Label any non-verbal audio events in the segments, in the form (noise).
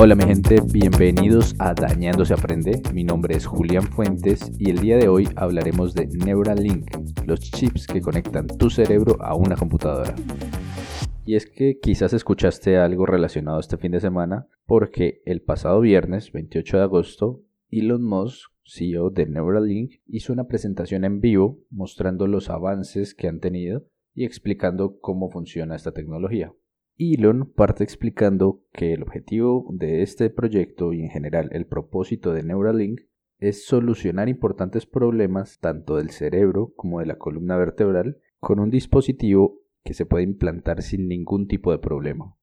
Hola mi gente, bienvenidos a Dañando se aprende. Mi nombre es Julián Fuentes y el día de hoy hablaremos de Neuralink, los chips que conectan tu cerebro a una computadora. Y es que quizás escuchaste algo relacionado este fin de semana porque el pasado viernes 28 de agosto Elon Musk, CEO de Neuralink, hizo una presentación en vivo mostrando los avances que han tenido y explicando cómo funciona esta tecnología. Elon parte explicando que el objetivo de este proyecto y en general el propósito de Neuralink es solucionar importantes problemas tanto del cerebro como de la columna vertebral con un dispositivo que se puede implantar sin ningún tipo de problema.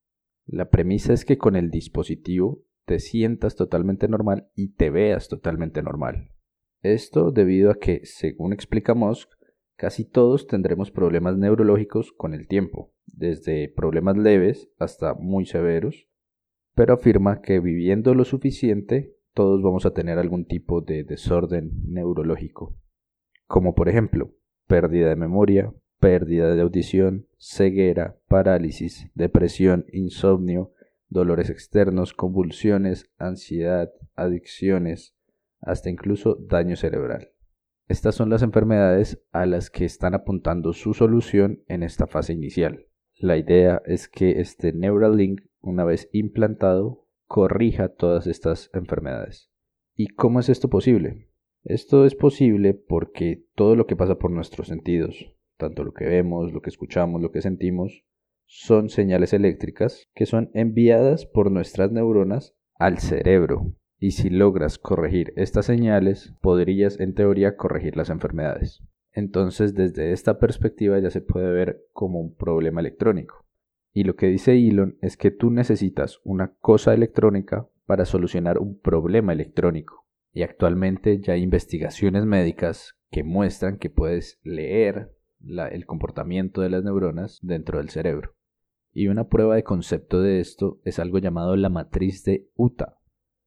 La premisa es que con el dispositivo te sientas totalmente normal y te veas totalmente normal. Esto debido a que, según explica Musk, Casi todos tendremos problemas neurológicos con el tiempo, desde problemas leves hasta muy severos, pero afirma que viviendo lo suficiente todos vamos a tener algún tipo de desorden neurológico, como por ejemplo pérdida de memoria, pérdida de audición, ceguera, parálisis, depresión, insomnio, dolores externos, convulsiones, ansiedad, adicciones, hasta incluso daño cerebral. Estas son las enfermedades a las que están apuntando su solución en esta fase inicial. La idea es que este Neuralink, una vez implantado, corrija todas estas enfermedades. ¿Y cómo es esto posible? Esto es posible porque todo lo que pasa por nuestros sentidos, tanto lo que vemos, lo que escuchamos, lo que sentimos, son señales eléctricas que son enviadas por nuestras neuronas al cerebro y si logras corregir estas señales, podrías en teoría corregir las enfermedades. Entonces desde esta perspectiva ya se puede ver como un problema electrónico. Y lo que dice Elon es que tú necesitas una cosa electrónica para solucionar un problema electrónico. Y actualmente ya hay investigaciones médicas que muestran que puedes leer el comportamiento de las neuronas dentro del cerebro. Y una prueba de concepto de esto es algo llamado la matriz de Utah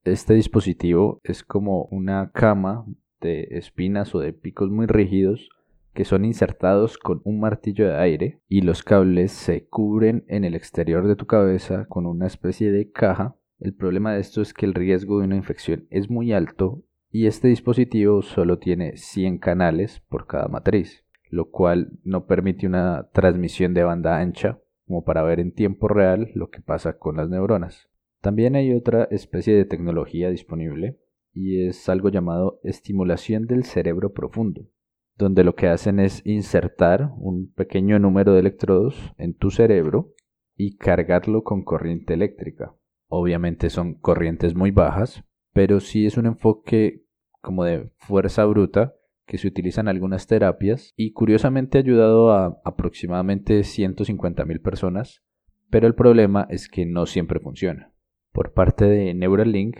este dispositivo es como una cama de espinas o de picos muy rígidos que son insertados con un martillo de aire y los cables se cubren en el exterior de tu cabeza con una especie de caja. El problema de esto es que el riesgo de una infección es muy alto y este dispositivo solo tiene 100 canales por cada matriz, lo cual no permite una transmisión de banda ancha como para ver en tiempo real lo que pasa con las neuronas. También hay otra especie de tecnología disponible y es algo llamado estimulación del cerebro profundo, donde lo que hacen es insertar un pequeño número de electrodos en tu cerebro y cargarlo con corriente eléctrica. Obviamente son corrientes muy bajas, pero sí es un enfoque como de fuerza bruta que se utiliza en algunas terapias y curiosamente ha ayudado a aproximadamente 150.000 personas, pero el problema es que no siempre funciona por parte de Neuralink,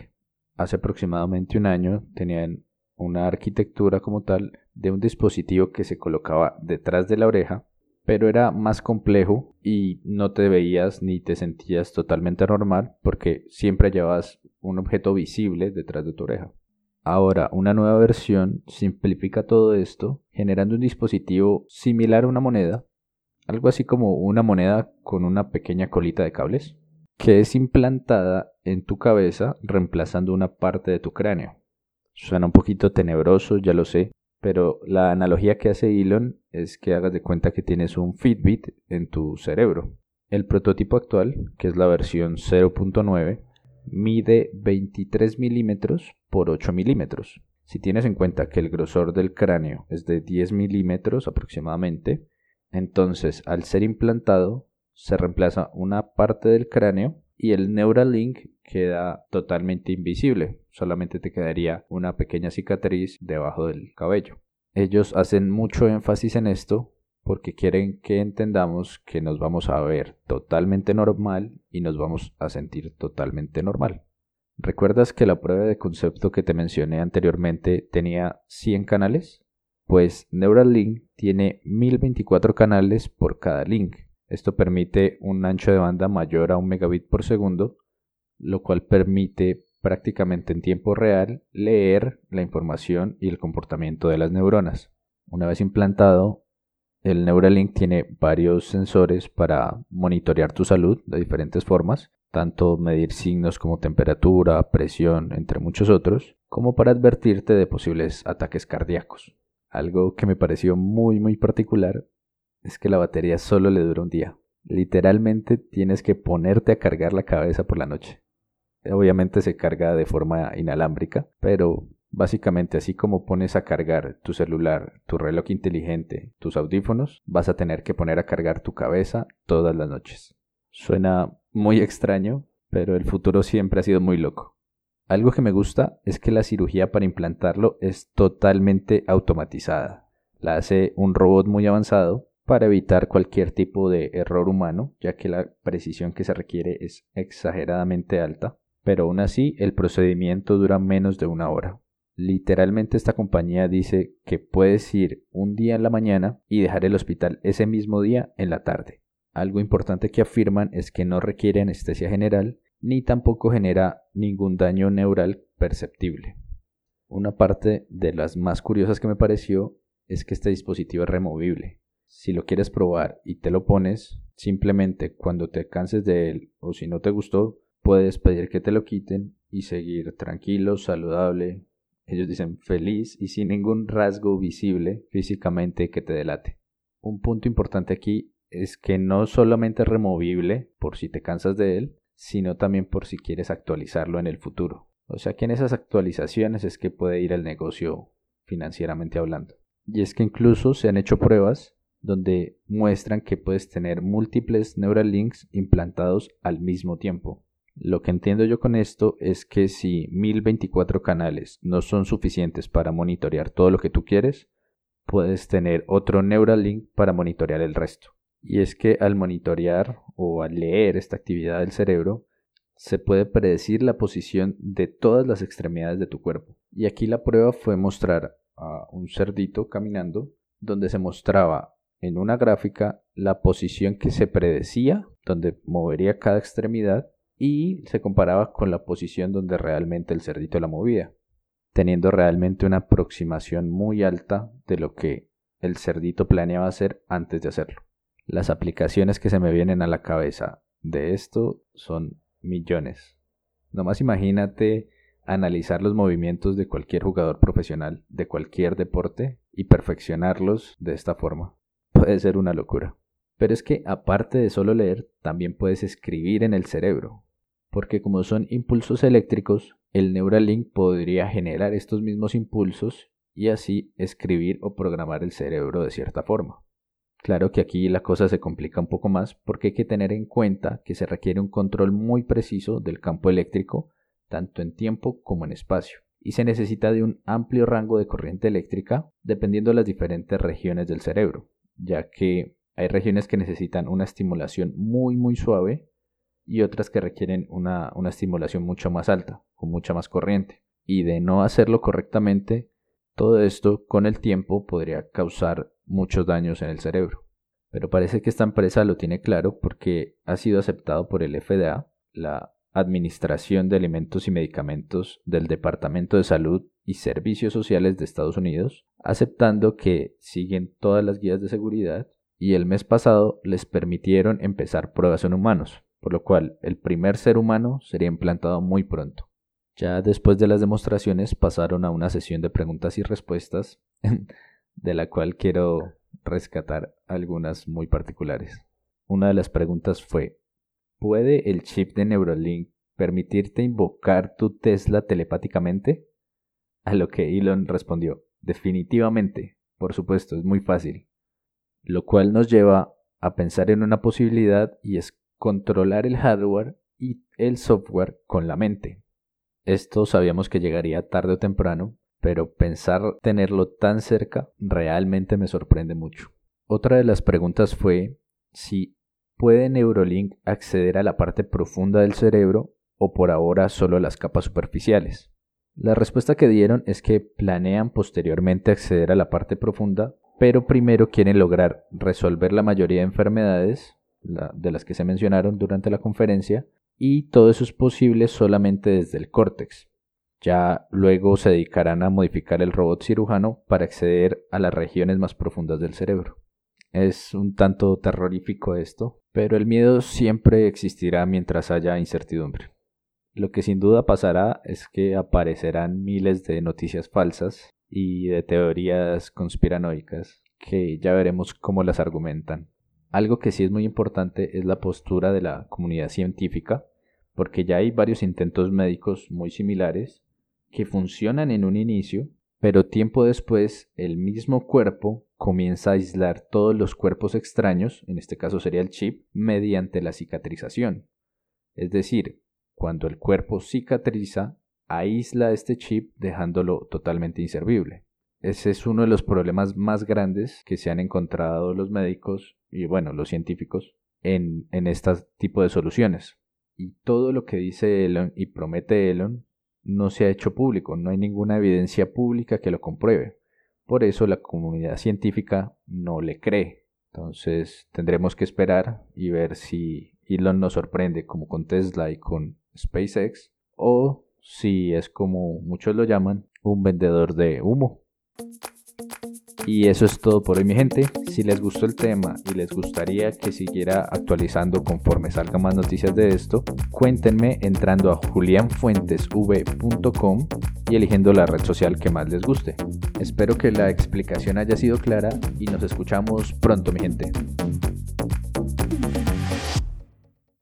hace aproximadamente un año tenían una arquitectura como tal de un dispositivo que se colocaba detrás de la oreja, pero era más complejo y no te veías ni te sentías totalmente normal porque siempre llevabas un objeto visible detrás de tu oreja. Ahora, una nueva versión simplifica todo esto generando un dispositivo similar a una moneda, algo así como una moneda con una pequeña colita de cables, que es implantada en tu cabeza reemplazando una parte de tu cráneo. Suena un poquito tenebroso, ya lo sé, pero la analogía que hace Elon es que hagas de cuenta que tienes un Fitbit en tu cerebro. El prototipo actual, que es la versión 0.9, mide 23 milímetros por 8 milímetros. Si tienes en cuenta que el grosor del cráneo es de 10 milímetros aproximadamente, entonces al ser implantado se reemplaza una parte del cráneo y el Neuralink queda totalmente invisible, solamente te quedaría una pequeña cicatriz debajo del cabello. Ellos hacen mucho énfasis en esto porque quieren que entendamos que nos vamos a ver totalmente normal y nos vamos a sentir totalmente normal. ¿Recuerdas que la prueba de concepto que te mencioné anteriormente tenía 100 canales? Pues Neuralink tiene 1024 canales por cada link. Esto permite un ancho de banda mayor a un megabit por segundo, lo cual permite prácticamente en tiempo real leer la información y el comportamiento de las neuronas. Una vez implantado, el Neuralink tiene varios sensores para monitorear tu salud de diferentes formas, tanto medir signos como temperatura, presión, entre muchos otros, como para advertirte de posibles ataques cardíacos. Algo que me pareció muy muy particular es que la batería solo le dura un día. Literalmente tienes que ponerte a cargar la cabeza por la noche. Obviamente se carga de forma inalámbrica, pero básicamente así como pones a cargar tu celular, tu reloj inteligente, tus audífonos, vas a tener que poner a cargar tu cabeza todas las noches. Suena muy extraño, pero el futuro siempre ha sido muy loco. Algo que me gusta es que la cirugía para implantarlo es totalmente automatizada. La hace un robot muy avanzado para evitar cualquier tipo de error humano, ya que la precisión que se requiere es exageradamente alta, pero aún así el procedimiento dura menos de una hora. Literalmente esta compañía dice que puedes ir un día en la mañana y dejar el hospital ese mismo día en la tarde. Algo importante que afirman es que no requiere anestesia general ni tampoco genera ningún daño neural perceptible. Una parte de las más curiosas que me pareció es que este dispositivo es removible. Si lo quieres probar y te lo pones, simplemente cuando te canses de él o si no te gustó, puedes pedir que te lo quiten y seguir tranquilo, saludable. Ellos dicen feliz y sin ningún rasgo visible físicamente que te delate. Un punto importante aquí es que no solamente es removible por si te cansas de él, sino también por si quieres actualizarlo en el futuro. O sea que en esas actualizaciones es que puede ir el negocio financieramente hablando. Y es que incluso se han hecho pruebas donde muestran que puedes tener múltiples Neuralinks implantados al mismo tiempo. Lo que entiendo yo con esto es que si 1024 canales no son suficientes para monitorear todo lo que tú quieres, puedes tener otro Neuralink para monitorear el resto. Y es que al monitorear o al leer esta actividad del cerebro, se puede predecir la posición de todas las extremidades de tu cuerpo. Y aquí la prueba fue mostrar a un cerdito caminando, donde se mostraba en una gráfica la posición que se predecía, donde movería cada extremidad, y se comparaba con la posición donde realmente el cerdito la movía, teniendo realmente una aproximación muy alta de lo que el cerdito planeaba hacer antes de hacerlo. Las aplicaciones que se me vienen a la cabeza de esto son millones. Nomás imagínate analizar los movimientos de cualquier jugador profesional de cualquier deporte y perfeccionarlos de esta forma. Puede ser una locura. Pero es que aparte de solo leer, también puedes escribir en el cerebro. Porque como son impulsos eléctricos, el Neuralink podría generar estos mismos impulsos y así escribir o programar el cerebro de cierta forma. Claro que aquí la cosa se complica un poco más porque hay que tener en cuenta que se requiere un control muy preciso del campo eléctrico, tanto en tiempo como en espacio, y se necesita de un amplio rango de corriente eléctrica dependiendo de las diferentes regiones del cerebro, ya que hay regiones que necesitan una estimulación muy muy suave y otras que requieren una, una estimulación mucho más alta, con mucha más corriente. Y de no hacerlo correctamente, todo esto con el tiempo podría causar muchos daños en el cerebro. Pero parece que esta empresa lo tiene claro porque ha sido aceptado por el FDA, la Administración de Alimentos y Medicamentos del Departamento de Salud y Servicios Sociales de Estados Unidos, aceptando que siguen todas las guías de seguridad y el mes pasado les permitieron empezar pruebas en humanos, por lo cual el primer ser humano sería implantado muy pronto. Ya después de las demostraciones pasaron a una sesión de preguntas y respuestas (laughs) de la cual quiero rescatar algunas muy particulares. Una de las preguntas fue, ¿puede el chip de Neuralink permitirte invocar tu Tesla telepáticamente? A lo que Elon respondió, definitivamente, por supuesto, es muy fácil. Lo cual nos lleva a pensar en una posibilidad y es controlar el hardware y el software con la mente. Esto sabíamos que llegaría tarde o temprano, pero pensar tenerlo tan cerca realmente me sorprende mucho. Otra de las preguntas fue si puede Neurolink acceder a la parte profunda del cerebro o por ahora solo a las capas superficiales. La respuesta que dieron es que planean posteriormente acceder a la parte profunda, pero primero quieren lograr resolver la mayoría de enfermedades, de las que se mencionaron durante la conferencia, y todo eso es posible solamente desde el córtex. Ya luego se dedicarán a modificar el robot cirujano para acceder a las regiones más profundas del cerebro. Es un tanto terrorífico esto, pero el miedo siempre existirá mientras haya incertidumbre. Lo que sin duda pasará es que aparecerán miles de noticias falsas y de teorías conspiranoicas que ya veremos cómo las argumentan. Algo que sí es muy importante es la postura de la comunidad científica, porque ya hay varios intentos médicos muy similares que funcionan en un inicio, pero tiempo después el mismo cuerpo comienza a aislar todos los cuerpos extraños, en este caso sería el chip, mediante la cicatrización. Es decir, cuando el cuerpo cicatriza, aísla este chip dejándolo totalmente inservible. Ese es uno de los problemas más grandes que se han encontrado los médicos y bueno, los científicos en, en este tipo de soluciones. Y todo lo que dice Elon y promete Elon no se ha hecho público, no hay ninguna evidencia pública que lo compruebe. Por eso la comunidad científica no le cree. Entonces tendremos que esperar y ver si Elon nos sorprende como con Tesla y con SpaceX o si es como muchos lo llaman, un vendedor de humo. Y eso es todo por hoy mi gente. Si les gustó el tema y les gustaría que siguiera actualizando conforme salgan más noticias de esto, cuéntenme entrando a julianfuentesv.com y eligiendo la red social que más les guste. Espero que la explicación haya sido clara y nos escuchamos pronto mi gente.